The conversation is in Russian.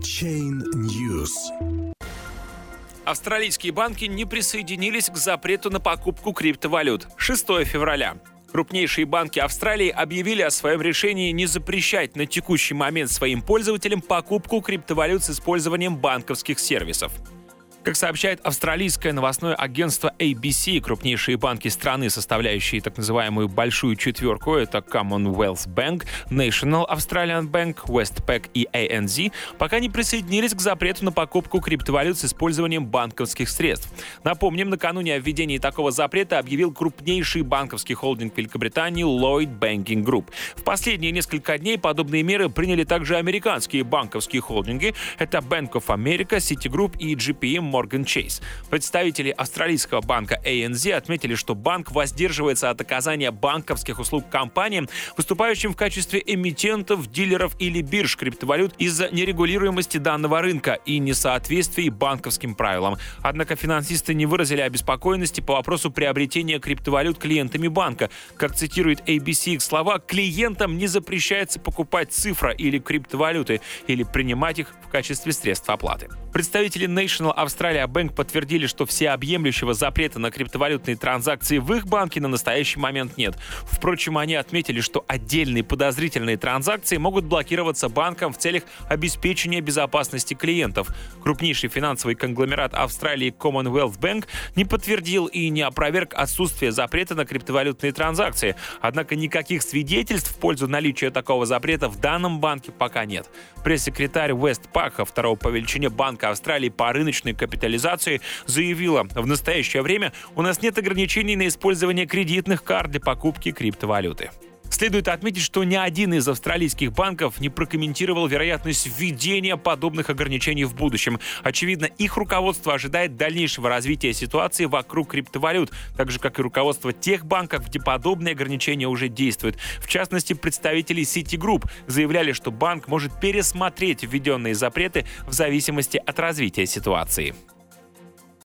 Chain News. Австралийские банки не присоединились к запрету на покупку криптовалют. 6 февраля. Крупнейшие банки Австралии объявили о своем решении не запрещать на текущий момент своим пользователям покупку криптовалют с использованием банковских сервисов. Как сообщает австралийское новостное агентство ABC, крупнейшие банки страны, составляющие так называемую «большую четверку», это Commonwealth Bank, National Australian Bank, Westpac и ANZ, пока не присоединились к запрету на покупку криптовалют с использованием банковских средств. Напомним, накануне о введении такого запрета объявил крупнейший банковский холдинг Великобритании Lloyd Banking Group. В последние несколько дней подобные меры приняли также американские банковские холдинги. Это Bank of America, Citigroup и GPM Morgan Chase. Представители австралийского банка ANZ отметили, что банк воздерживается от оказания банковских услуг компаниям, выступающим в качестве эмитентов, дилеров или бирж криптовалют из-за нерегулируемости данного рынка и несоответствий банковским правилам. Однако финансисты не выразили обеспокоенности по вопросу приобретения криптовалют клиентами банка. Как цитирует ABC их слова, клиентам не запрещается покупать цифра или криптовалюты или принимать их в качестве средств оплаты. Представители National Australia Bank подтвердили, что всеобъемлющего запрета на криптовалютные транзакции в их банке на настоящий момент нет. Впрочем, они отметили, что отдельные подозрительные транзакции могут блокироваться банком в целях обеспечения безопасности клиентов. Крупнейший финансовый конгломерат Австралии Commonwealth Bank не подтвердил и не опроверг отсутствие запрета на криптовалютные транзакции. Однако никаких свидетельств в пользу наличия такого запрета в данном банке пока нет. Пресс-секретарь Вест Паха, второго по величине банка Австралии по рыночной капитализации заявила, в настоящее время у нас нет ограничений на использование кредитных карт для покупки криптовалюты. Следует отметить, что ни один из австралийских банков не прокомментировал вероятность введения подобных ограничений в будущем. Очевидно, их руководство ожидает дальнейшего развития ситуации вокруг криптовалют, так же, как и руководство тех банков, где подобные ограничения уже действуют. В частности, представители Citigroup заявляли, что банк может пересмотреть введенные запреты в зависимости от развития ситуации.